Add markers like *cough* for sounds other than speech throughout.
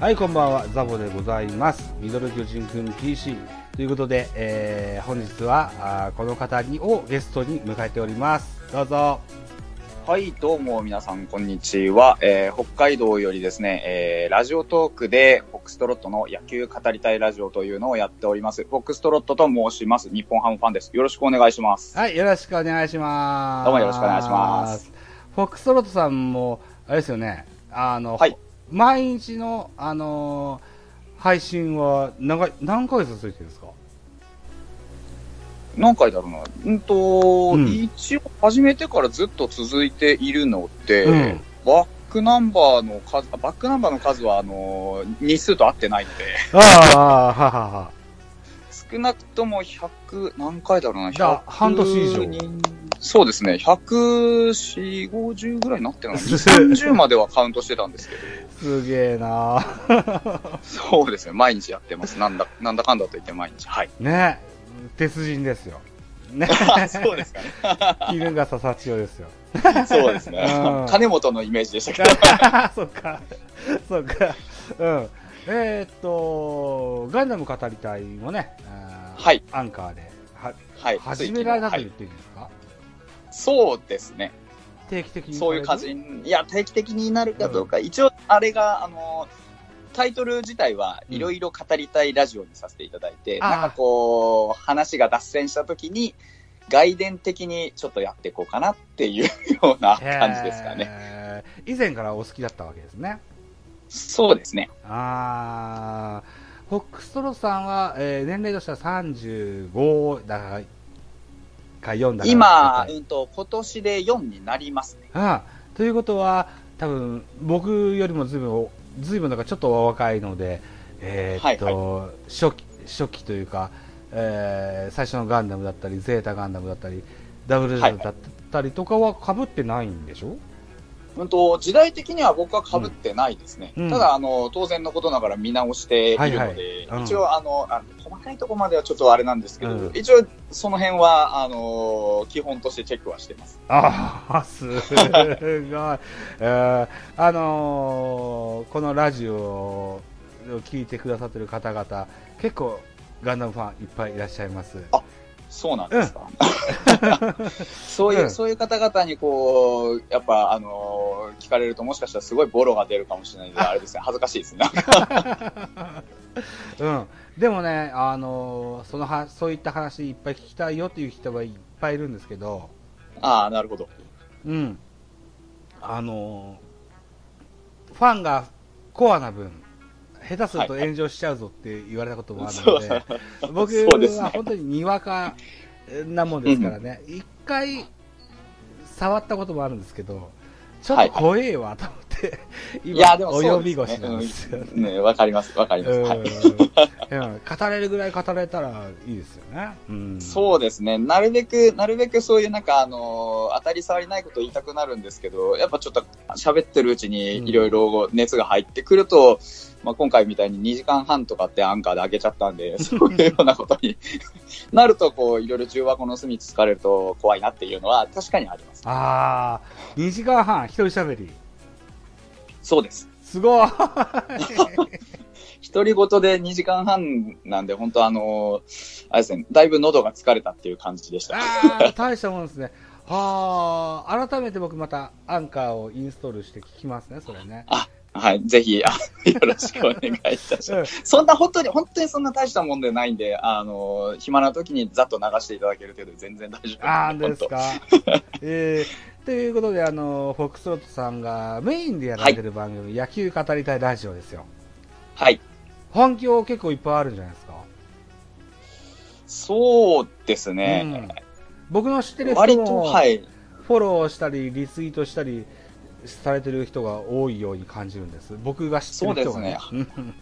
はい、こんばんは、ザボでございます。ミドル巨人くん PC ということで、えー、本日はあこの方にをゲストに迎えております。どうぞ。はい、どうも皆さん、こんにちは。えー、北海道よりですね、えー、ラジオトークで、フォックストロットの野球語りたいラジオというのをやっております。フォックストロットと申します。日本ハムファンです。よろしくお願いします。はい、よろしくお願いします。どうもよろしくお願いします。フォックストロットさんも、あれですよね、あの、はい、毎日の、あのー、配信は長い何ヶ月続いてるんですか？何回だろうな。うんと、うん、一応始めてからずっと続いているので、うん、バックナンバーの数、バックナンバーの数は、あのー、日数と合ってないので。ああ、ははは。少なくとも100、何回だろうな、半年以上。そうですね、140、50ぐらいになってな？*laughs* い30まではカウントしてたんですけど。すげえな *laughs* そうですね、毎日やってます。なんだ、なんだかんだと言って毎日。はい。ね鉄人ですよ。ね。*laughs* そうですかね。絹笠幸代ですよ。そうですね。うん、金本のイメージでしたけど。そっか。そっか。うん。えー、っと、ガンダム語りたいもね、はい。アンカーで、は、はい。始められたと言っていいんですそうですね。定期的にそういう感じいや、定期的になるかどうか、うん、一応、あれが、あの、タイトル自体はいろいろ語りたいラジオにさせていただいて、うん、なんかこう、話が脱線した時に、外伝的にちょっとやっていこうかなっていうような感じですかね。以前からお好きだったわけですね。そうですね。あー、フォックストロさんは、えー、年齢としては35だからか4だ今、うんと、今年で4になりますね。ああということは、多分僕よりもずいぶん、ずいぶんなんかちょっとお若いので、えー、っと、はいはい、初期、初期というか、えー、最初のガンダムだったり、ゼータガンダムだったり、ダブルだったりとかはかぶってないんでしょ、はいうんと、時代的には僕は被ってないですね。うん、ただ、あの、当然のことながら見直しているので、はいはいうん、一応、あのあ、細かいところまではちょっとあれなんですけど、うん、一応、その辺は、あの、基本としてチェックはしてます。ああ、すごい。えー、あのー、このラジオを聞いてくださってる方々、結構、ガンダムファンいっぱいいらっしゃいます。あそうなんですか。うん、*laughs* そういう、うん、そういう方々にこう、やっぱ、あのー、聞かれるともしかしたらすごいボロが出るかもしれないので、あれですね、恥ずかしいですね。*laughs* うん。でもね、あのー、そのは、そういった話いっぱい聞きたいよっていう人はいっぱいいるんですけど。ああ、なるほど。うん。あのー、ファンがコアな分、下手すると炎上しちゃうぞって言われたこともあるので、はい。はい、僕は本当ににわかなもんですからね、一、回触ったこともあるんですけど、ちょっと怖えわと思っ *laughs* て、いや、でもお呼び越しなんですよね。ね、わかります、わかります。はい、*laughs* 語れるぐらい語れたらいいですよね。うん、そうですね。なるべく、なるべくそういうなんか、あの当たり障りないこと言いたくなるんですけど、やっぱちょっと喋ってるうちにいろいろ熱が入ってくると、うんまあ、今回みたいに2時間半とかってアンカーで開けちゃったんで、*laughs* そういうようなことになると、こう、いろいろ重箱の隅つつかれると怖いなっていうのは確かにあります。ああ、2時間半、一人喋り。そうです。すごい独り言で2時間半なんで、本当あのー、あれですね、だいぶ喉が疲れたっていう感じでした。大したもんですね。はあ、改めて僕またアンカーをインストールして聞きますね、それね。あ、はい、ぜひ、あよろしくお願いいたします。そんな、本当に、本当にそんな大したもんでないんで、あの、暇な時にざっと流していただける程度で全然大丈夫です。ああ、ですか。*laughs* えー、ということで、あの、フォックスロットさんがメインでやられてる番組、はい、野球語りたいラジオですよ。はい。反響結構いっぱいあるんじゃないですか？そうですね。うん、僕の知ってる人も、はい、フォローしたり、リツイートしたり、されてる人が多いように感じるんです。僕が知ってる人がね。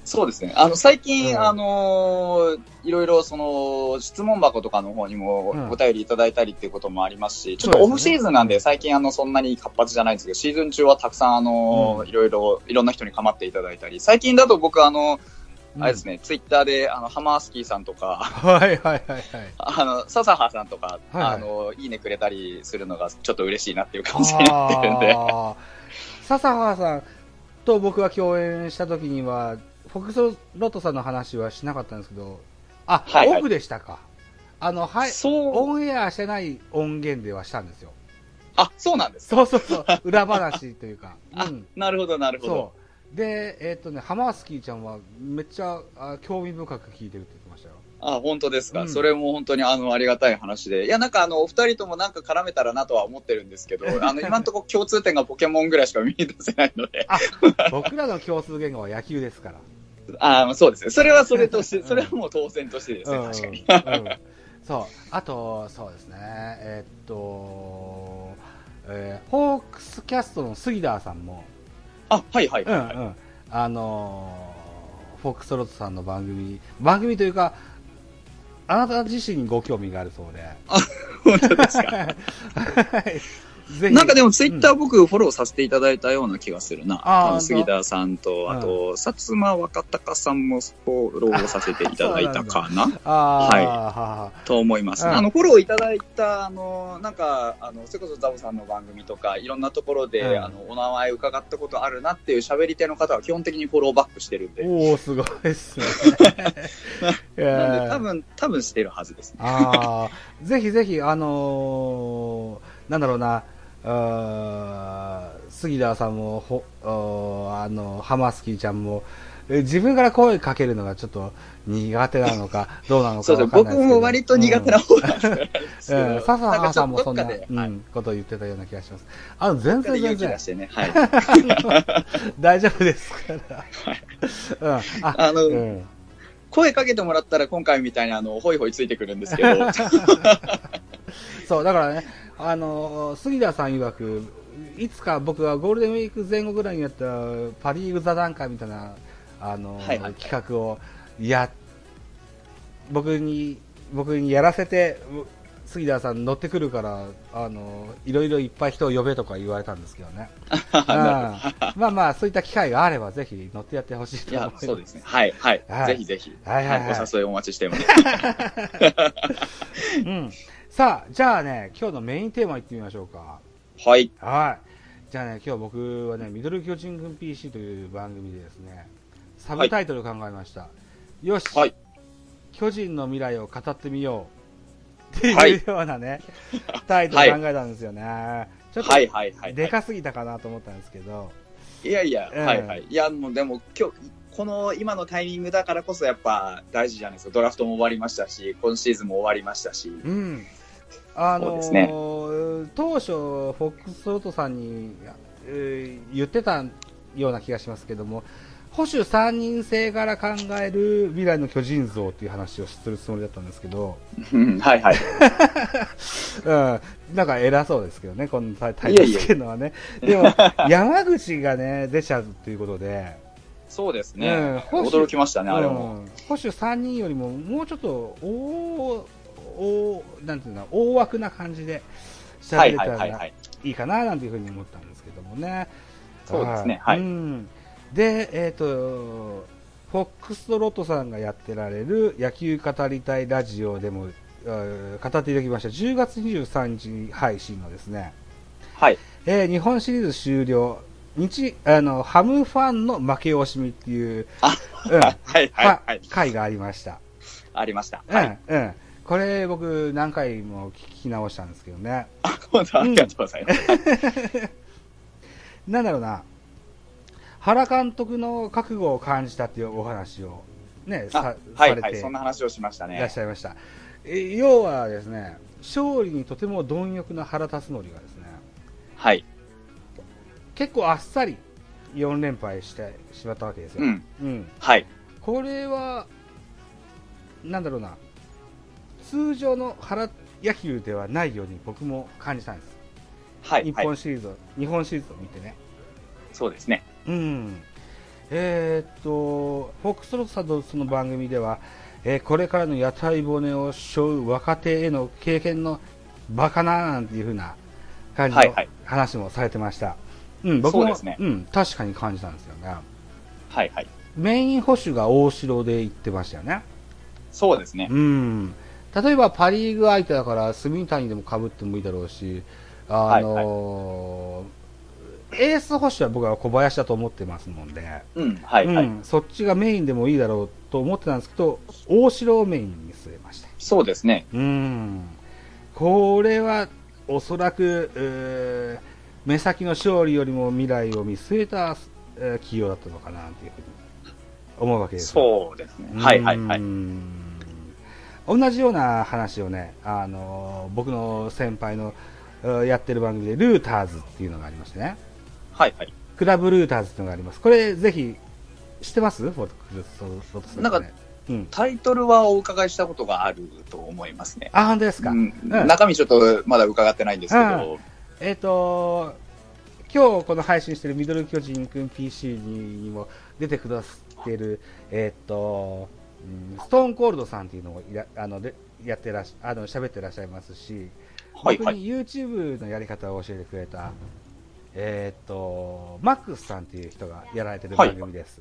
そうですね。あの、最近、うん、あのー、いろいろその、質問箱とかの方にもお便りいただいたりっていうこともありますし、うん、ちょっとオフシーズンなんで、最近あの、そんなに活発じゃないんですけど、シーズン中はたくさんあのー、いろいろ、いろんな人に構っていただいたり、最近だと僕あの、あれですね、ツイッターで、あの、ハマースキーさんとか、はいはいはいはい。*laughs* あの、笹葉さんとか、はいはい、あの、いいねくれたりするのがちょっと嬉しいなっていう感じになってるんで。笹葉さんと僕が共演した時には、フォクソロットさんの話はしなかったんですけど、あ、はいはい、オフでしたか。あの、はい、オンエアしてない音源ではしたんですよ。あ、そうなんですそうそうそう、裏話というか。うん、なるほど、なるほど。で、えっ、ー、とね、ハマースキーちゃんはめっちゃあ興味深く聞いてるって言ってましたよ。あ、本当ですか、うん、それも本当にあの、ありがたい話で。いや、なんかあの、お二人ともなんか絡めたらなとは思ってるんですけど、*laughs* あの、今のところ共通点がポケモンぐらいしか見出せないので。あ、僕らの共通言語は野球ですから。*laughs* ああ、そうですね。それはそれとして、それはもう当然としてですね、うん、確かに。うん、そう。あと、そうですね。えー、っと、えー、ホークスキャストの杉田さんも、あ、はいはいはい、はい、うんうん。あのー、フォックストロットさんの番組、番組というか、あなた自身にご興味があるそうで。あ、本当ですか？はい。なんかでもツイッター僕フォローさせていただいたような気がするな。ああ杉田さんと、あと、うん、薩摩若隆さんもフォローさせていただいたかな。*laughs* はい。と思います、あの、フォローいただいた、あの、なんか、あの、それこそザボさんの番組とか、いろんなところで、うん、あの、お名前伺ったことあるなっていう喋り手の方は基本的にフォローバックしてるんで。おおすごいっすね。*laughs* なんで、多分、多分してるはずですね。ああ、ぜひぜひ、あのー、なんだろうな、杉田さんもほあのハマスキーちゃんも自分から声かけるのがちょっと苦手なのか、*laughs* どうなのかそう僕も割と苦手な方なんですよ。うん。*laughs* 笹原さんもそんな、うん、ことを言ってたような気がします。あの、全然全然。ね、*laughs* はい、大丈夫ですから。はい、うん。あ、あの、うん、声かけてもらったら今回みたいにあの、ホイホイついてくるんですけど。そう、だからね、あの、杉田さん曰く、いつか僕はゴールデンウィーク前後ぐらいにやったパ・リーグ座談会みたいな、あの、はいはいはい、企画をや、僕に、僕にやらせて、杉田さん乗ってくるから、あの、いろいろいっぱい人を呼べとか言われたんですけどね。*laughs* まあまあ、そういった機会があれば、ぜひ乗ってやってほしいと思います。そうですね。はい、はい。はい、ぜひぜひ。はい、はい、はい。お誘いお待ちしてます。*laughs* *laughs* うん。さあ、じゃあね、今日のメインテーマいってみましょうか。はい。はい。じゃあね、今日僕はね、ミドル巨人軍 PC という番組でですね、サブタイトル考えました。はい、よし、はい、巨人の未来を語ってみよう。っていうようなね、はい、タイトル考えたんですよね。ちょっと、でかすぎたかなと思ったんですけど。いやいや、うん、はいはい。いや、もうでも今日、この今のタイミングだからこそやっぱ大事じゃないですか。ドラフトも終わりましたし、今シーズンも終わりましたし。うん。あのーね、当初、フォックストロートさんに、えー、言ってたような気がしますけども、保守3人制から考える未来の巨人像っていう話をするつもりだったんですけど、はいはい。*laughs* うん、なんか偉そうですけどね、このタイトルつけるのはね。でも、山口がね、出ちゃうっていうことで、そうですね、うん、驚きましたね、あれも。保守3人よりも、もうちょっと、お大、なんていうの、大枠な感じで喋れたらいいかな、なんていうふうに思ったんですけどもね。そうですね、はい。うん、で、えっ、ー、と、フォックストロットさんがやってられる野球語りたいラジオでも、語っていただきました10月23日配信のですね、はい。えー、日本シリーズ終了、日、あの、ハムファンの負け惜しみっていう、あ、うん、はい、はい、はい。回がありました。ありました。うん、うん。これ僕何回も聞き直したんですけどね。あ、本当ありがとうございます。*laughs* なんだろうな。原監督の覚悟を感じたっていうお話をね、さはいはい、そんな話をしましたね。いらっしゃいました。え要はですね、勝利にとても貪欲な原辰徳がですね、はい。結構あっさり4連敗してしまったわけですよ。うん。うん、はい。これは、なんだろうな、通常の原野球ではないように僕も感じたんです。はい。日本シリーズ、はい、日本シリーズを見てね。そうですね。うん。えーっと、フォックストロットさんのその番組では、えーこれからの屋台骨を背負う若手への経験のバカななんていう風な感じのはいはい話もされてました。うん、僕も、そうですねん、確かに感じたんですよね。はいはい。メイン保守が大城で言ってましたよね。そうですね。うん。例えばパリーグ相手だから、住谷でも被ってもいいだろうし、あのーエース保守は僕は小林だと思ってますもんで、うん、はいはい。うん、そっちがメインでもいいだろうと思ってたんですけど、大城をメインに据えました。そうですね。うん。これは、おそらく、えー目先の勝利よりも未来を見据えた、えー企業だったのかなというふうに思うわけです。そうですね。はいはいはい。うん同じような話をね、あの僕の先輩のうんやってる番組で、ルーターズっていうのがありましてね、はいはい。クラブルーターズっていうのがあります。これ、ぜひ、知ってます？フォトクルスフォトスなんかねうん。タイトルはお伺いしたことがあると思いますね。あ、本当ですか？うんうん中身ちょっとまだ伺ってないんですけど、えっ、と、今日この配信してるミドル巨人くん PC にも出てくださってる、えっ、と、うんストーンコールドさんっていうのをあのでやってらっしあの喋ってらっしゃいますし、はいはい。僕に YouTube のやり方を教えてくれた、えっ、と、マックスさんっていう人がやられてる番組です。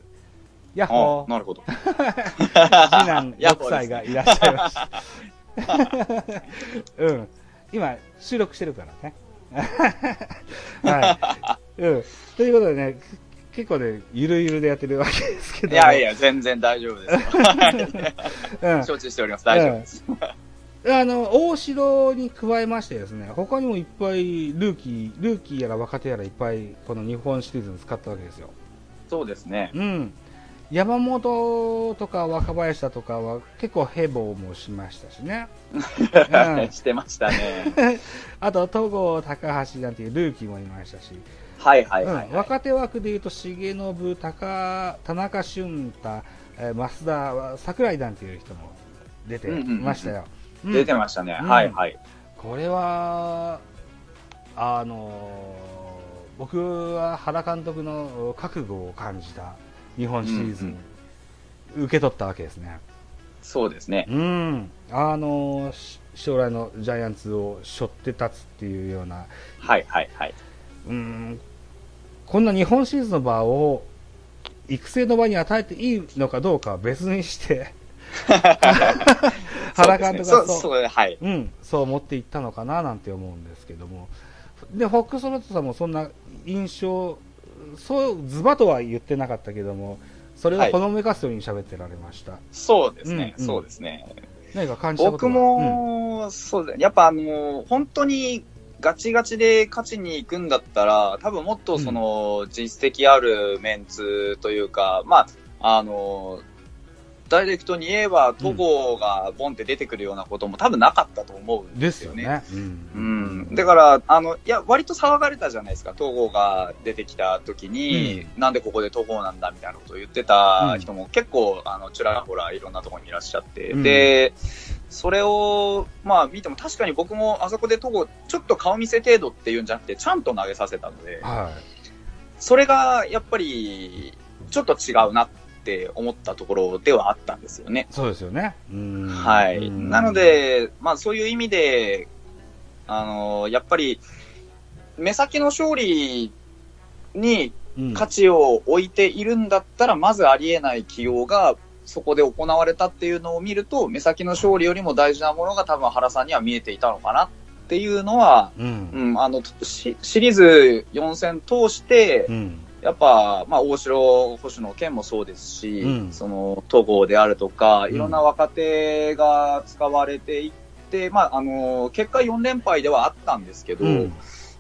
ヤッホーあなるほど。*laughs* 次男6 *laughs* ヤッホーです歳がいらっしゃいました。*laughs* うん。今、収録してるからね。はい。うん。ということでね、結構ね、ゆるゆるでやってるわけですけど。いやいや、全然大丈夫ですよ。*laughs* うん。承知しております。大丈夫です。あの、大城に加えましてですね、他にもいっぱいルーキー、ルーキーやら若手やらいっぱいこの日本シリーズに使ったわけですよ。そうですね。うん。山本とか若林だとかは結構ヘボもしましたしね。ん *laughs* してましたね。*laughs* あと、戸郷、高橋なんていうルーキーもいましたし、はいはいはい、うん、若手枠でいうと、重信、高田中俊太、えー増田、桜井なんていう人も出てましたよ。うん出てましたね。うんはいはい。これは、あのー僕は原監督の覚悟を感じた日本シリーズに受け取ったわけですね。そうですね。うん、あの将来のジャイアンツを背負って立つっていうような、はいはいはい。うん、こんな日本シリーズの場を育成の場に与えていいのかどうかは別にして、原監督がそうそう、はい。うん、そう思っていったのかななんて思うんですけども、で、フォックストロットさんもそんな印象、そう、ズバとは言ってなかったけども、それをほのめかすように喋ってられました。そうですね。うんうんそうですね。何か感じたこと僕はも、そうですね。やっぱあの、本当にガチガチで勝ちに行くんだったら、多分もっとその、実績あるメンツというか、まあ、あの、ダイレクトに言えば、戸郷がボンって出てくるようなことも多分なかったと思うんうんでよね。よね。うん。だから、あの、いや、割と騒がれたじゃないですか。東郷が出てきた時に、なんでここで東郷なんだみたいなことを言ってた人も結構、あの、ちらほらいろんなところにいらっしゃって、うんで、それを、まあ見ても確かに僕もあそこで東郷、ちょっと顔見せ程度っていうんじゃなくて、ちゃんと投げさせたので、はそれがやっぱり、ちょっと違うなって思ったところではあったんですよね。い。そうですよね。うんはい。うんなの、で、まあそういう意味で、あのやっぱり、目先の勝利にうん価値を置いているんだったら、まずありえない起用が、そこで行われたっていうのを見ると、目先の勝利よりも大事なものが多分原さんには見えていたのかなっていうのは、うん。うん、あの、シシリーズ4戦通してう、ん。やっぱ、まあ、大城捕手の件もそうですし、うんその、戸郷であるとか、うんいろんな若手が使われていって、まあ、あの、結果4連敗ではあったんですけど、うん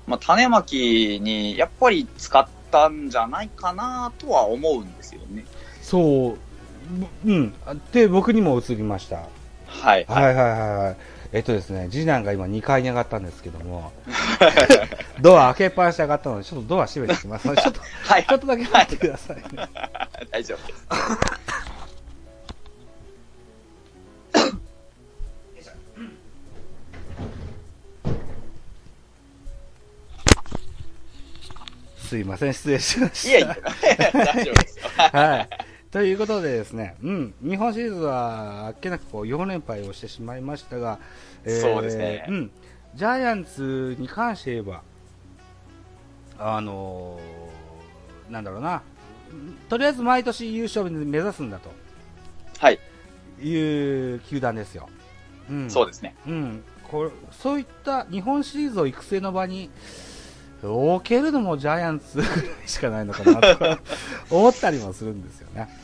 まあ、種まきにやっぱり使ったんじゃないかなとは思うんですよね。そう、うん。で、僕にも映りました。はい。はいはいはいはい。えっとですね、次男が今2階に上がったんですけども、*laughs* ドア開けっぱなしで上がったので、ちょっとドア閉めてきますので、ちょっと、はい。ちょっとだけ待ってくださいね。大丈夫です。*laughs* すいません、失礼しました。いえいえ、大丈夫ですよ。はい。ということでですね、うん、日本シリーズはあっけなくこう4連敗をしてしまいましたが、そうですねうん、ジャイアンツに関して言えば、あのーなんだろうな、とりあえず毎年優勝目指すんだはい、という球団ですよ。うん、そうですね。うん、これそういった日本シリーズを育成の場に置けるのもジャイアンツぐらいしかないのかなとか *laughs* 思ったりもするんですよね。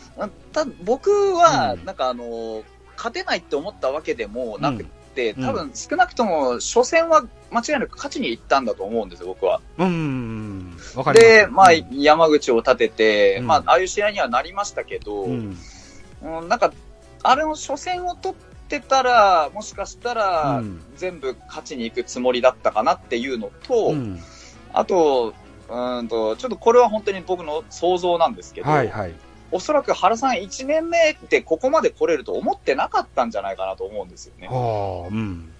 た僕はう、ん。なんかあの、勝てないって思ったわけでもなくて、うん。多分少なくとも初戦は間違いなく勝ちに行ったんだと思うんですよ、僕は。うん、わかります。で、まあ、うん。山口を立てて、うん。まあ、ああいう試合にはなりましたけど、ううん。ん、なん。か、あれの初戦を取ってたら、もしかしたら、うん。全部勝ちに行くつもりだったかなっていうのと、うん。あと、うーん。と、ちょっとこれは本当に僕の想像なん。ですけど、はいはい。おそらく原さん1年目ってここまで来れると思ってなかったんじゃないかなと思うんですよね。はあ、うん、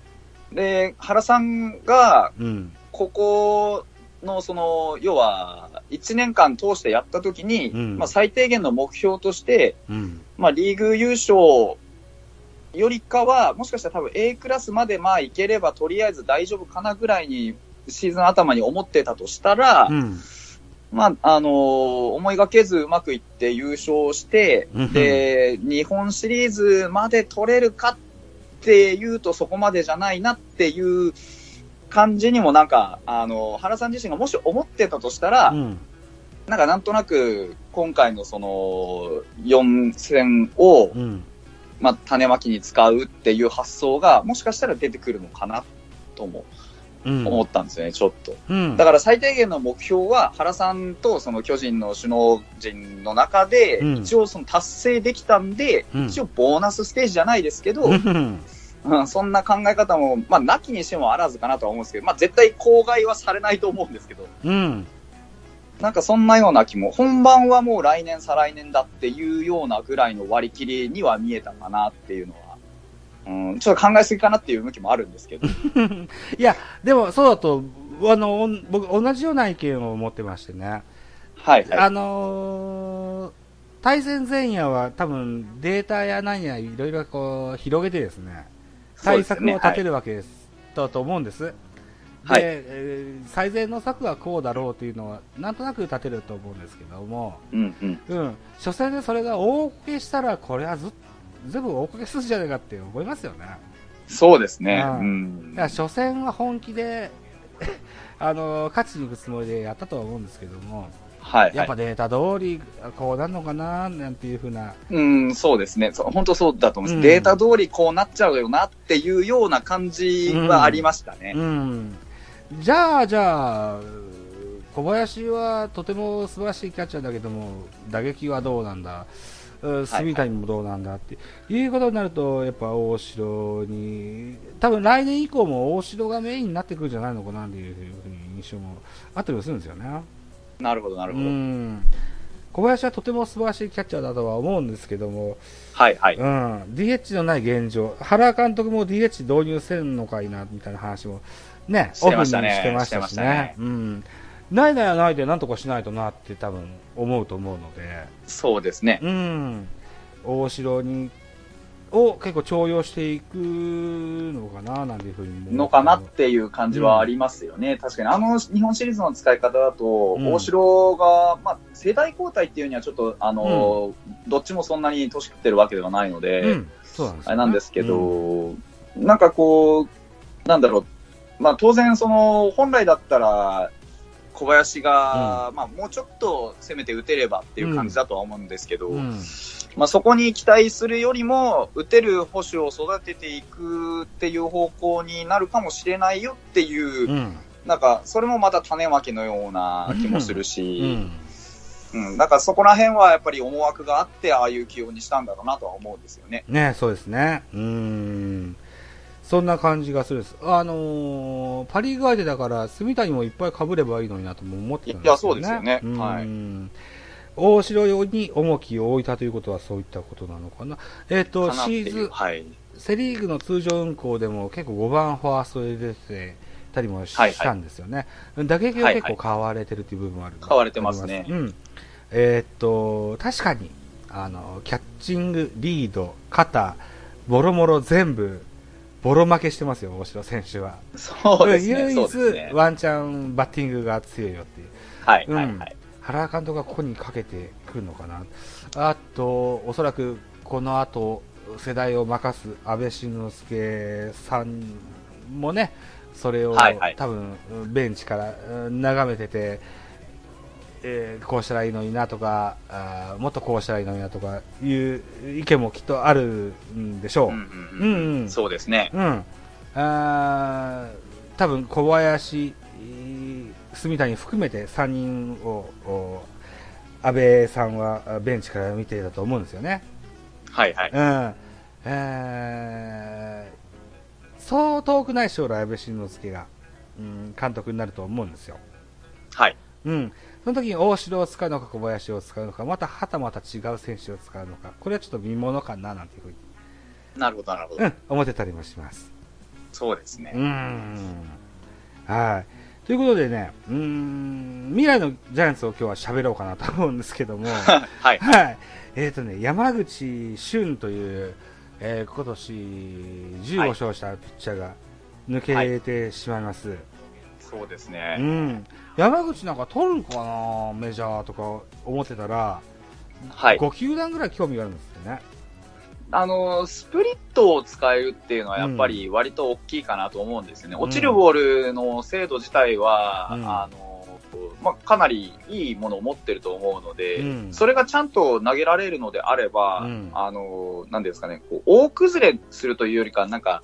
で、原さんが、うん、ここの、その、要は、1年間通してやったときに、うん。まあ最低限の目標として、うん、まあリーグ優勝よりかは、もしかしたら多分 A クラスまでまあいければとりあえず大丈夫かなぐらいにシーズン頭に思ってたとしたら、うん、まあ、あのー思いがけずうまくいって優勝して、うん。で、日本シリーズまで取れるかっていうとそこまでじゃないなっていう感じにもなんか、あのー原さん自身がもし思ってたとしたら、うん、なんかなんとなく今回のその4戦を、うん、まあ、種まきに使うっていう発想がもしかしたら出てくるのかなともう。ん、思ったんですよね、ちょっと。うん、だから最低限の目標は、原さんとその巨人の首脳陣の中で、うん。一応その達成できたんで、うん。一応ボーナスステージじゃないですけど、うん、うんそんな考え方も、まあ、なきにしてもあらずかなとは思うんですけど、まあ、絶対口外はされないと思うんですけど、うん、なんかそんなような気も、本番はもう来年、再来年だっていうようなぐらいの割り切りには見えたかなっていうのは、うん、ちょっと考えすぎかなっていう向きもあるんですけど、*laughs* いや、でもそうだと、あの、僕、同じような意見を持ってましてね。はいはい。あのー対戦前夜は多分データや何やいろいろこう広げてですね、対策を立てるわけです、だと思うんです。で、はいえー最善の策はこうだろうというのは、なんとなく立てると思うんですけども、うんうん。うん、初戦でそれが大こけしたら、これはずっ全部大こけするんじゃないかって思いますよね。そうですね。ううんん。だから初戦は本気で、*laughs* あの勝ちに行くつもりでやったとは思うんですけども、はい、はい。やっぱデータ通りこうなるのかななんていうふうな、うん、そうですね。本当そうだと思います、うんデータ通りこうなっちゃうよなっていうような感じはありましたね。うん、じゃあ、じゃあ、小林はとても素晴らしいキャッチャーだけども、打撃はどうなんだ、うん住谷もどうなんだって。いうことになると、やっぱ大城に、多分来年以降も大城がメインになってくるんじゃないのかなっていうふうに印象もあったりもするんですよね。なるほど、なるほど。うん。小林はとても素晴らしいキャッチャーだとは思うんですけども、はい、はい。うん、DH のない現状、原監督も DH 導入せんのかいなみたいな話も、ね、オフにしてましたししてましたね。うん、ないならないでなんとかしないとなって多分思うと思うので、そうですね。うん、大城にを結構重用していくのかななんていうふうにのかなっていう感じはありますよね。確かに、あの日本シリーズの使い方だと、うん。大城が、まあ、世代交代っていうにはちょっと、あの、どっちもそんなに年食ってるわけではないので、うん、そうなんですよね。あれなんですけど、なんかこう、なんだろう、まあ当然その、本来だったら、小林が、まあもうちょっと攻めて打てればっていう感じだとは思うんですけど、うんうんまあそこに期待するよりも、打てる保守を育てていくっていう方向になるかもしれないよっていう、うんなんかそれもまた種まきのような気もするうし、んうん、なんかそこら辺はやっぱり思惑があって、ああいう起用にしたんだろうなとは思うんですよね。ね、そうですね。うん。そんな感じがするんです。あのーパリーグ相手だから、住谷もいっぱい被ればいいのになとも思ってたんですよね。いやそうですよねうんはい大城用に重きを置いたということはそういったことなのかな。えっ、と、かなっていうシーズン、はい。セリーグの通常運行でも結構5番ファーストで出てて、たりもしたんですよね。打撃が結構買われてるっていう部分もある、買われてますね。うん。えー、っと、確かに、あの、キャッチング、リード、肩、ボロもろ全部、ボロ負けしてますよ、大城選手は。そうですね。唯一、ワンチャンバッティングが強いよっていう。はい、うん、はい、はい。原監督がここにかけてくるのかな。あと、おそらく、この後、世代を任す安倍晋之助さんもね、それを、はいはい、多分、ベンチから眺めてて、えー、こうしたらいいのになとかあ、もっとこうしたらいいのになとかいう意見もきっとあるんでしょう。うん、うん、うん、そうですね。うん。あ多分小林、住谷含めて3人を、安倍さんはベンチから見ていたと思うんですよね。はいはい。うん。えー、そう遠くない将来、安倍晋之助が、うん、監督になると思うんですよ。はい。うん。その時に大城を使うのか小林を使うのか、またはたまた違う選手を使うのか、これはちょっと見ものかな、なんていうふうに。なるほど、なるほど。うん、思ってたりもします。そうですね。うん。はい。ということでね、うん、未来のジャイアンツを今日は喋ろうかなと思うんですけども、*laughs* はい。はい。えっ、ー、とね、山口俊という、えー、今年15勝したピッチャーが抜けてしまいます。はい、そうですね。うん。山口なんか取るかな、メジャーとか思ってたら、はい、5球団ぐらい興味があるんですってね。あの、スプリットを使えるっていうのはやっぱり割と大きいかなと思うんですよね。うん、落ちるボールの精度自体は、うん、あの、まあ、かなりいいものを持ってると思うので、うん、それがちゃんと投げられるのであれば、あの、なんですかね、こう大崩れするというよりか、なんか、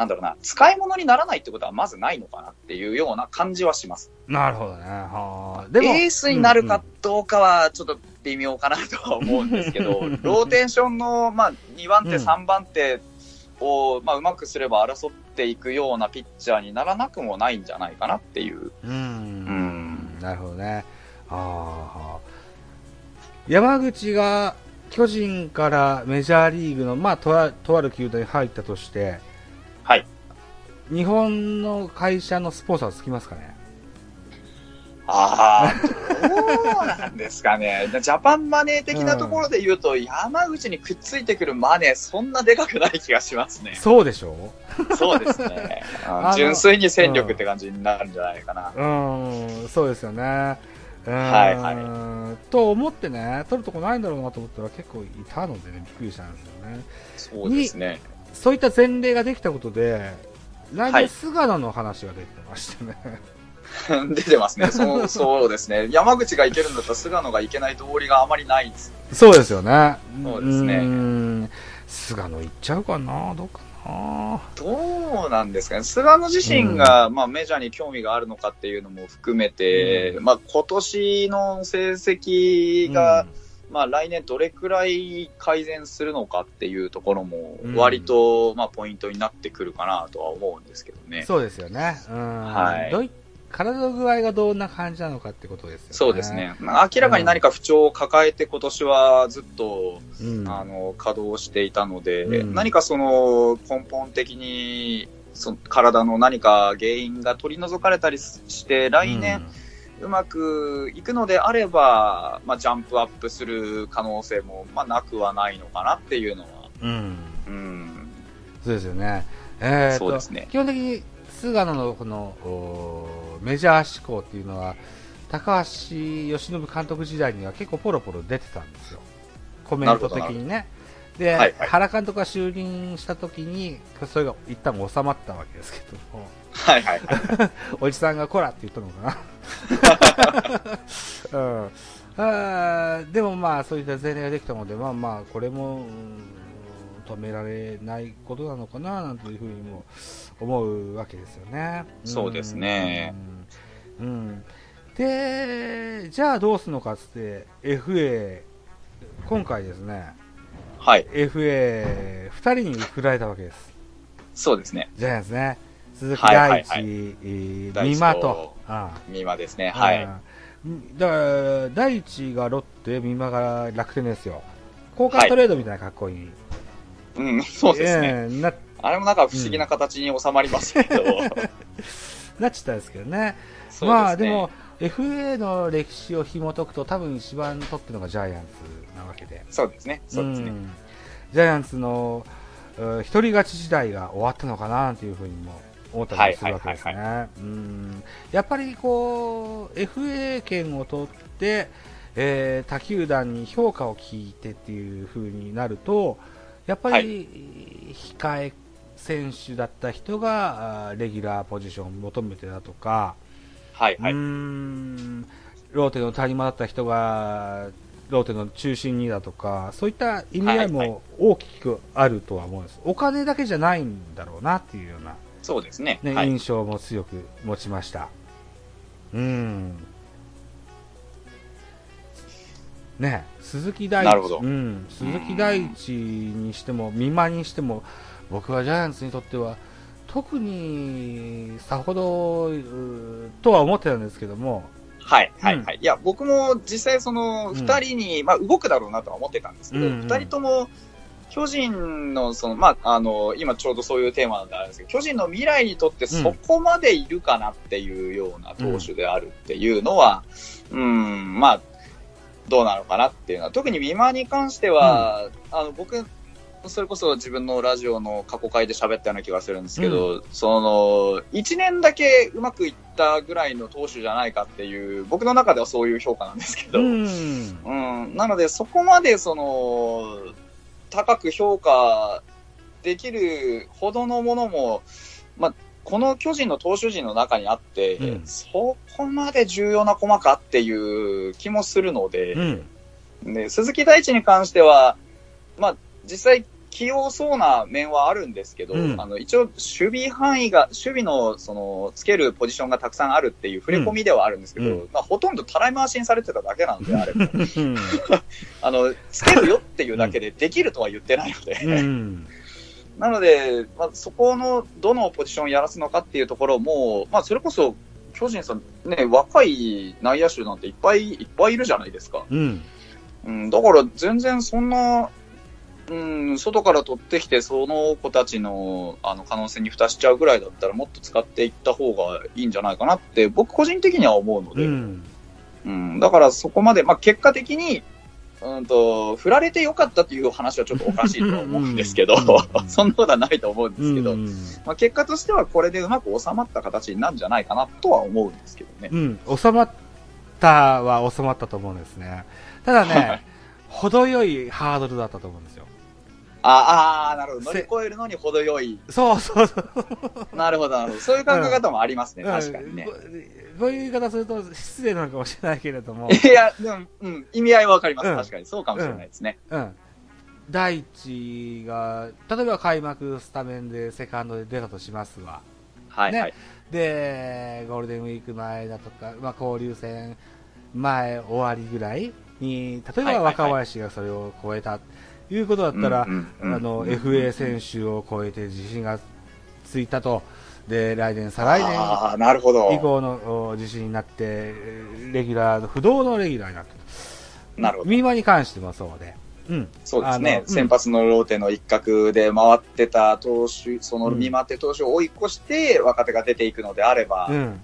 なんだろうな、使い物にならないってことはまずないのかなっていうような感じはします。なるほどね。はでもエースになるかどうかはちょっと微妙かなとは思うんですけど、ローテーションの、まあ、2番手、3番手を、まあ、うまくすれば争っていくようなピッチャーにならなくもないんじゃないかなっていう。うん。うんなるほどね。ああ。山口が巨人からメジャーリーグの、まあ、とあとある球団に入ったとして、はい。日本の会社のスポンサーつきますかね？ああ、どうなんですかね。*laughs* ジャパンマネー的なところで言うと、うん、山口にくっついてくるマネー、そんなでかくない気がしますね。そうでしょ？うそうですね。*laughs* 純粋に戦力って感じになるんじゃないかな。うん、うん、そうですよね。はいはい。と思ってね、取るとこないんだろうなと思ったら結構いたのでね、びっくりしたんですよね。そうですね。そういった前例ができたことで、来年菅野の話が出てましたね。はい、出てますね。そう、そうですね。山口がいけるんだったら菅野がいけない道理があまりない。そうですよね。そうですね。菅野いっちゃうかな？どうかな？どうなんですかね。菅野自身が、うん、まあメジャーに興味があるのかっていうのも含めて、うん、まあ今年の成績が、うんまあ、来年どれくらい改善するのかっていうところも、割と、まあ、ポイントになってくるかなとは思うんですけどね。そうですよね。うん。はい。どい体の具合がどんな感じなのかってことですよね。そうですね。まあ、明らかに何か不調を抱えて今年はずっと、うん、あの、稼働していたので、うん、何かその根本的に、その体の何か原因が取り除かれたりして、来年、うまくいくのであれば、まあ、ジャンプアップする可能性も、まあ、なくはないのかなっていうのは。うん。うん。そうですよね。えー、そうですね。基本的に、菅野のこの、メジャー志向っていうのは、高橋由伸監督時代には結構ポロポロ出てたんですよ。コメント的にね。で、はいはい、原監督が就任した時に、それが一旦収まったわけですけども。はいはい、はい。*laughs* おじさんがこらって言ったのかな。*laughs* うん、*laughs* あでもまあ、そういった前例ができたので、まあまあ、これも、止められないことなのかな、なんていうふうにも思うわけですよね。そうですね。うん。うん、で、じゃあどうするのかっつって、FA、今回ですね、はい。FA、二人に振られたわけです。そうですね。ジャイアンツね。鈴木大地、美馬と。美馬ですね。はい。だから、大地がロッテ、美馬が楽天ですよ。交換トレードみたいな格好に。うん、そうですね。あれもなんか不思議な形に収まりますけど。*laughs* なっちゃったんですけどね。まあでも、FA の歴史を紐解くと多分一番取ってるのがジャイアンツなわけで。そうですね。そうですね。んジャイアンツのうん一人勝ち時代が終わったのかななんていうふうにも思ったりもするわけですはいね。うんやっぱりこう、FA 権を取って、えー他球団に評価を聞いてっていう風になると、やっぱり控え選手だった人がレギュラーポジションを求めてだとか、はい、はい。うーんローテの谷間だった人がローテの中心にだとか、そういった意味合いはいはも大きくあるとは思うんです。お金だけじゃないんだろうなっていうような、そうですね。ねはい。印象も強く持ちました。うん。ね鈴木大地、うん、鈴木大地にしても、美馬にしても、僕はジャイアンツにとっては、特にさほどとは思ってたんですけども、はい、はい、うんはい。いや、僕も実際その、うん二人に、まあ、動くだろうなとは思ってたんですけど、うんうん二人とも、巨人の、その、まあ、あの、今ちょうどそういうテーマなんであるんですけど、巨人の未来にとってそこまでいるかなっていうような投手であるっていうのは、うん、まあ、どうなのかなっていうのは、特に美馬に関しては、あの、僕、それこそ自分のラジオの過去回で喋ったような気がするんですけど、その、一年だけうまくいったぐらいの投手じゃないかっていう、僕の中ではそういう評価なんですけど、ううん、ん、なのでそこまでその、高く評価できるほどのものも、まあ、この巨人の投手陣の中にあって、うん。そこまで重要な駒かっていう気もするので、うん、で、鈴木大地に関しては、まあ、実際、器用そうな面はあるんですけど、うん。あの、一応、守備範囲が、守備の、その、つけるポジションがたくさんあるっていう触れ込みではあるんですけど、うん。まあ、ほとんどたらい回しにされてただけなので、あれ *laughs* あの、つけるよっていうだけでできるとは言ってないので、うん、なので、まあ、そこの、どのポジションをやらすのかっていうところも、まあ、それこそ、巨人さん、ね、若い内野手なんていっぱいいっぱいいるじゃないですか。うん、うん、だから全然そんな、うん、外から取ってきて、その子たちのあの可能性に蓋しちゃうぐらいだったら、もっと使っていった方がいいんじゃないかなって、僕個人的には思うので、うん、うん、だからそこまで、まあ、結果的に、うんと、振られてよかったっていう話はちょっとおかしいとは思うんですけどうん、*laughs* そんなことはないと思うんですけど、うん。まあ、結果としてはこれでうまく収まった形になるんじゃないかなとは思うんですけどね。うん、収まったは収まったと思うんですね。ただはねい、程よいハードルだったと思うんですよ。ああー、なるほど。乗せり越えるのに程よい。そうそうそう。なるほど、なるほど。そういう考え方もありますね、確かにねうん。ここういう言い方すると失礼なのかもしれないけれども、*laughs* いや、でも、うん、意味合いはわかります。うん確かに。そうかもしれないですね。うん。大地が、例えば開幕スタメンでセカンドで出たとしますわ。はい、ねはい。で、ゴールデンウィーク前だとか、まあ、交流戦前終わりぐらいに、例えばはいはいはい若林がそれを超えたということだったら、あの、うん FA 選手を超えて自信がついたと。で、来年、再来年。以降のお自信になって、えーレギュラーの、不動のレギュラーになった。なるほど。ミーマに関してもそうで。うん。そうですね。先発のローテの一角で回ってた投手、そのうん見回って投手を追い越して若手が出ていくのであれば、うん。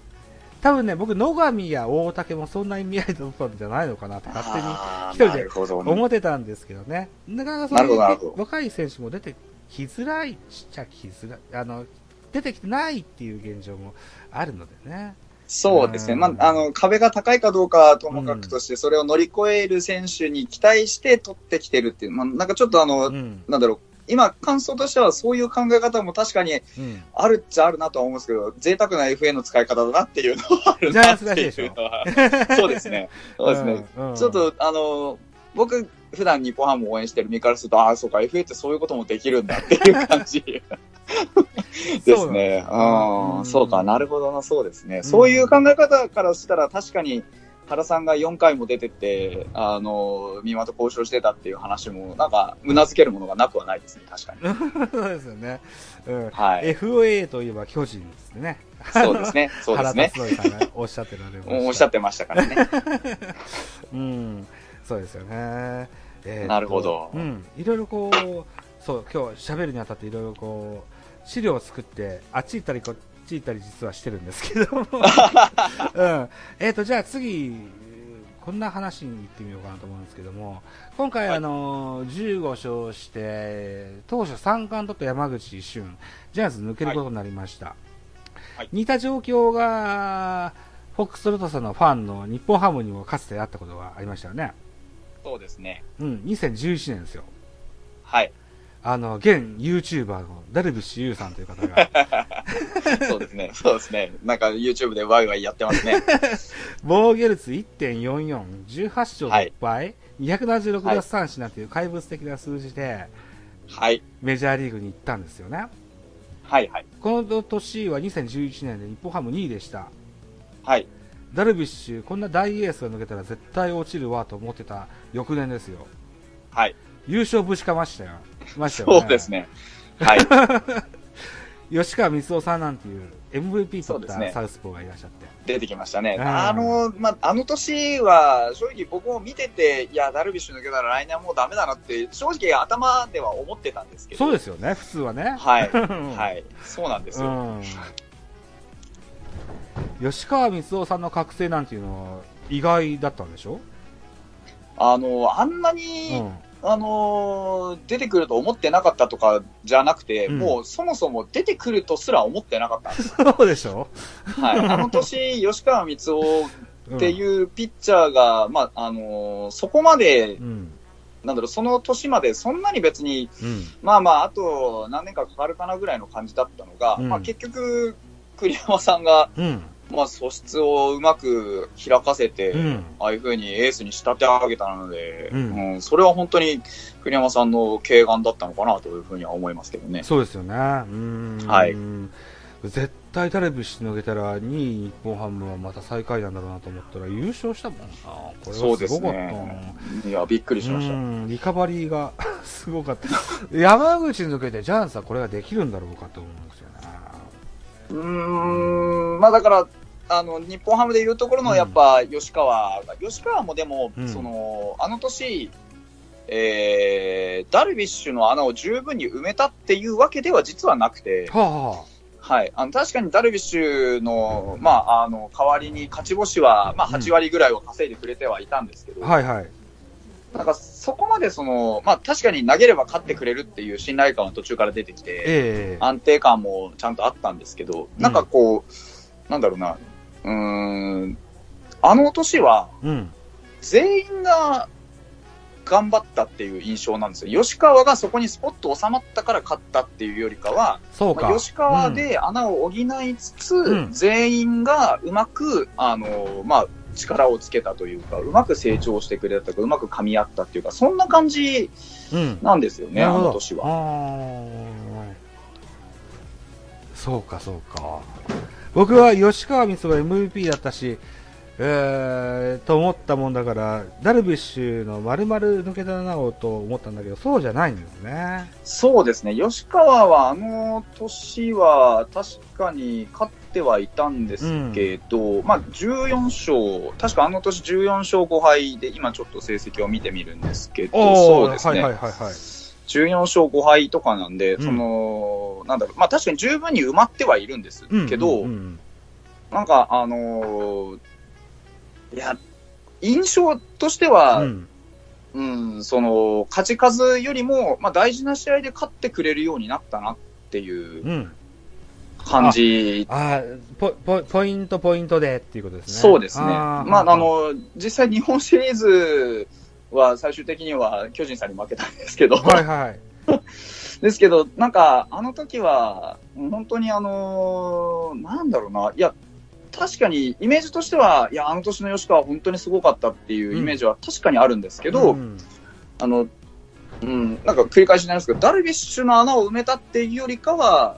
多分ね、僕、野上や大竹もそんな意味合いだったんじゃないのかなって勝手に一人で思ってたんですけどね。なかなかそういう若い選手も出てきづらいっちゃきづらい。あの、出てきてないっていう現状もあるのでね。そうですね。うんまあ、あの、壁が高いかどうかはともかくとして、それを乗り越える選手に期待して取ってきてるっていう、まあ、なんかちょっとあの、うん。なんだろう、今、感想としてはそういう考え方も確かにうん。あるっちゃあるなとは思うんですけど、贅沢な FA の使い方だなっていうのはあるなっていうのは。*laughs* そうですね。そうですね。うん。うんちょっ、と、あの、僕、普段日本ハムを応援してる身からすると、ああ、そうか、FA ってそういうこともできるんだっていう感じ *laughs* ですね。うんうん、そうか、なるほどな、そうですね。そういう考え方からしたら、確かに、原さんが4回も出てって、あの、三馬と交渉してたっていう話も、なんか、うなずけるものがなくはないですね、確かに。そうですよね。うん。はい。FA といえば巨人ですね。そうですね、そうですね。原さんがおっしゃってられました。おっしゃってましたからね。*laughs* うん、そうですよね。えーとなるほどうん、いろいろこう、そう、今日喋るにあたっていろいろこう、資料を作って、あっち行ったりこっち行ったり実はしてるんですけども。*laughs* うん。えっ、ー、と、じゃあ次、こんな話に行ってみようかなと思うんですけども、今回、はい、あの、15勝して、当初三冠取った山口一瞬、ジャイアンツ抜けることになりました。はい、似た状況が、フォックスロトさんのファンの日本ハムにもかつてあったことがありましたよね。そうですね。うん、2011年ですよ。はい。あの、現 YouTuber のダルビッシュ有さんという方が。*laughs* そうですね。そうですね。なんか YouTube でワイワイやってますね。*laughs* 防御率1.44、18勝6敗、はい、276奪三振なんていう怪物的な数字で、はい。メジャーリーグに行ったんですよね。はいはい。この年は2011年で日本ハム2位でした。はい。ダルビッシュ、こんな大エースが抜けたら絶対落ちるわと思ってた翌年ですよ。はい。優勝ぶちかましたよ。ましたよね。そうですね。はい。*laughs* 吉川光夫さんなんていう MVP 取ったサウスポーがいらっしゃって。出てきましたね。あの、まあ、あの年は、正直僕も見てて、いや、ダルビッシュ抜けたら来年はもうダメだなって、正直頭では思ってたんですけど。そうですよね、普通はね。はい。*laughs* はい。そうなんですよ。吉川光夫さんの覚醒なんていうのは意外だったんでしょ？あの、あんなに、うんあのー、出てくると思ってなかったとかじゃなくて、うん、もうそもそも出てくるとすら思ってなかったんです。*laughs* そうでしょ？はい。あの年、吉川光夫っていうピッチャーが、うん、まあ、あのー、そこまで、うん、なんだろう、その年までそんなに別に、まあまあ、あと何年かかかるかなぐらいの感じだったのが、まあ結局、栗山さんが、まあ、素質をうまく開かせて、うん、ああいうふうにエースに仕立て上げたので、うん、うん、それは本当に栗山さんの慶願だったのかなというふうには思いますけどね。そうですよね。はい。絶対ダルビッシュ抜けたら2位日本ハムはまた最下位なんだろうなと思ったら優勝したもんな。これはすごかったね、いや、びっくりしました。リカバリーが *laughs* すごかった。山口抜けてジャイアンツはこれができるんだろうかと思うんですよね。うーん、まあだから、あの、日本ハムでいうところのやっぱ吉川、うん、吉川もでも、うん、その、あの年、えー、ダルビッシュの穴を十分に埋めたっていうわけでは実はなくて、はあはい。あの、確かにダルビッシュの、まあ、あの、代わりに勝ち星は、まあ、8割ぐらいは稼いでくれてはいたんですけど、うん、はいはい。なんか、そこまでその、まあ、確かに投げれば勝ってくれるっていう信頼感は途中から出てきて、えー、安定感もちゃんとあったんですけど、なんかこう、うん、なんだろうな、うん、あの年は、全員が頑張ったっていう印象なんですよ。吉川がそこにスポット収まったから勝ったっていうよりかは、そうか。まあ、吉川で穴を補いつつ、うん、全員がうまく、あの、まあ、力をつけたというか、うまく成長してくれたとか、うまく噛み合ったっていうか、そんな感じなんですよね、うん、あの年は。そうか、そうか。僕は吉川光が MVP だったし、えー、と思ったもんだから、ダルビッシュの丸々抜けたなおと思ったんだけど、そうじゃないんですね。そうですね。吉川はあの年は確かに勝ってはいたんですけど、うん、まあ14勝、確かあの年14勝5敗で、今ちょっと成績を見てみるんですけど、そうですね。はいはいはい、はい。14勝5敗とかなんで、うん、その、なんだろう、まあ確かに十分に埋まってはいるんですけど、うんうんうん、なんか、あのー、いや、印象としては、うん、うん、その、勝ち数よりも、まあ大事な試合で勝ってくれるようになったなっていう感じ。うん、ああポポ、ポイントポイントでっていうことですね。そうですね。あまあ、あの、実際日本シリーズ、は最終的には巨人さんに負けたんですけど。はいはい。*laughs* ですけど、なんか、あの時は、本当にあのー、なんだろうな、いや、確かにイメージとしては、いや、あの年の吉川本当にすごかったっていうイメージは確かにあるんですけど、うん、あの、うん、なんか繰り返しになりますけど、ダルビッシュの穴を埋めたっていうよりかは、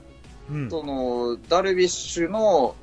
うん、その、ダルビッシュの、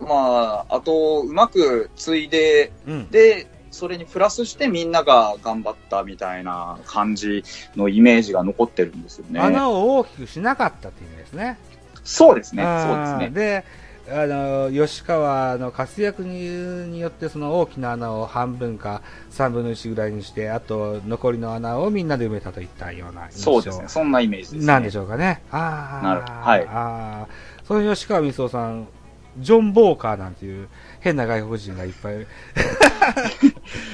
まあ、あと、うまく継いで、うん、で、それにプラスしてみんなが頑張ったみたいな感じのイメージが残ってるんですよね。穴を大きくしなかったっていう意味ですね。そうですね。そうですね。で、あの、吉川の活躍にによってその大きな穴を半分か3分の1ぐらいにして、あと残りの穴をみんなで埋めたといったようなそうですね。そんなイメージです、ね。なんでしょうかね。ああ。なるはい。ああ。その吉川光夫さん、ジョン・ボーカーなんていう変な外国人がいっぱい。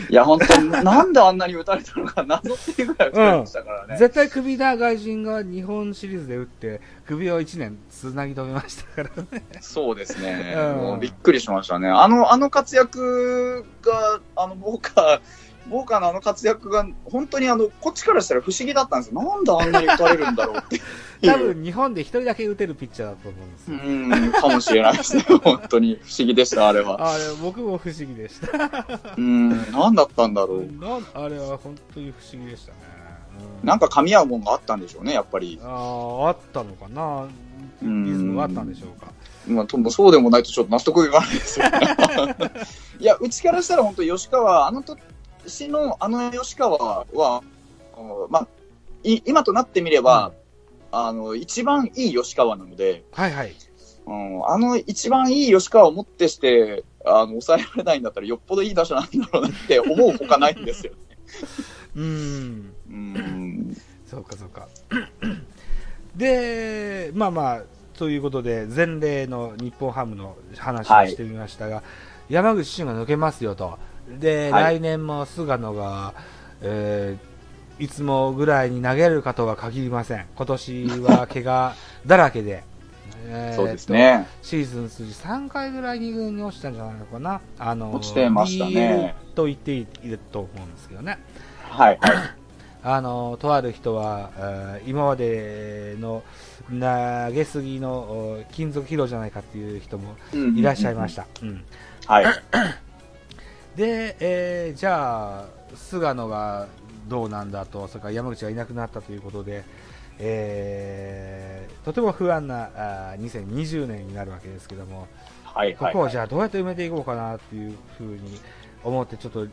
いや、本当に、なんであんなに打たれたのか謎っていうぐらい打たれましたからね。うん、絶対首な外人が日本シリーズで打って、首を1年つなぎ止めましたからね。そうですね。うん、もうびっくりしましたね。あの、あの活躍が、あの、ボーカー、ボーカーのあの活躍が、本当にあの、こっちからしたら不思議だったんですよ。なんであんなに打たれるんだろうって。*laughs* 多分日本で一人だけ打てるピッチャーだと思うんですよ。うん、かもしれないですね。本当に不思議でした、あれは。あれ、僕も不思議でした。うん、なんだったんだろう。なあれは本当に不思議でしたね。うん、なんか噛み合うもんがあったんでしょうね、やっぱり。ああ、あったのかな。リズムがあったんでしょうか。まあ、ともそうでもないとちょっと納得いかないですよ、ね。*laughs* いや、うちからしたら本当吉川、あのと私のあの吉川は、まあ、い今となってみれば、うん、あの、一番いい吉川なので、はいはい。うん、あの一番いい吉川をもってして、あの、抑えられないんだったらよっぽどいい打者なんだろうなって思うほかないんですよね。*laughs* うん。うん。そうかそうか。*clears throat* で、まあまあ、ということで、前例の日本ハムの話をしてみましたが、はい、山口俊が抜けますよと。で、はい、来年も菅野が、えー、いつもぐらいに投げるかとは限りません。今年は怪我だらけで。*laughs* そうですね。シーズン数字3回ぐらい2軍に落ちたんじゃないのかな。あの、落ちてましたね。と言っていると思うんですけどね。はい、はい。あの、とある人は、今までの投げすぎの金属疲労じゃないかっていう人もいらっしゃいました。うん。はい。*clears throat* で、えー、じゃあ、菅野がどうなんだと、それから山口がいなくなったということで、えー、とても不安なあ2020年になるわけですけども、はいはいはい、ここをじゃあどうやって埋めていこうかなっていうふうに思って、ちょっと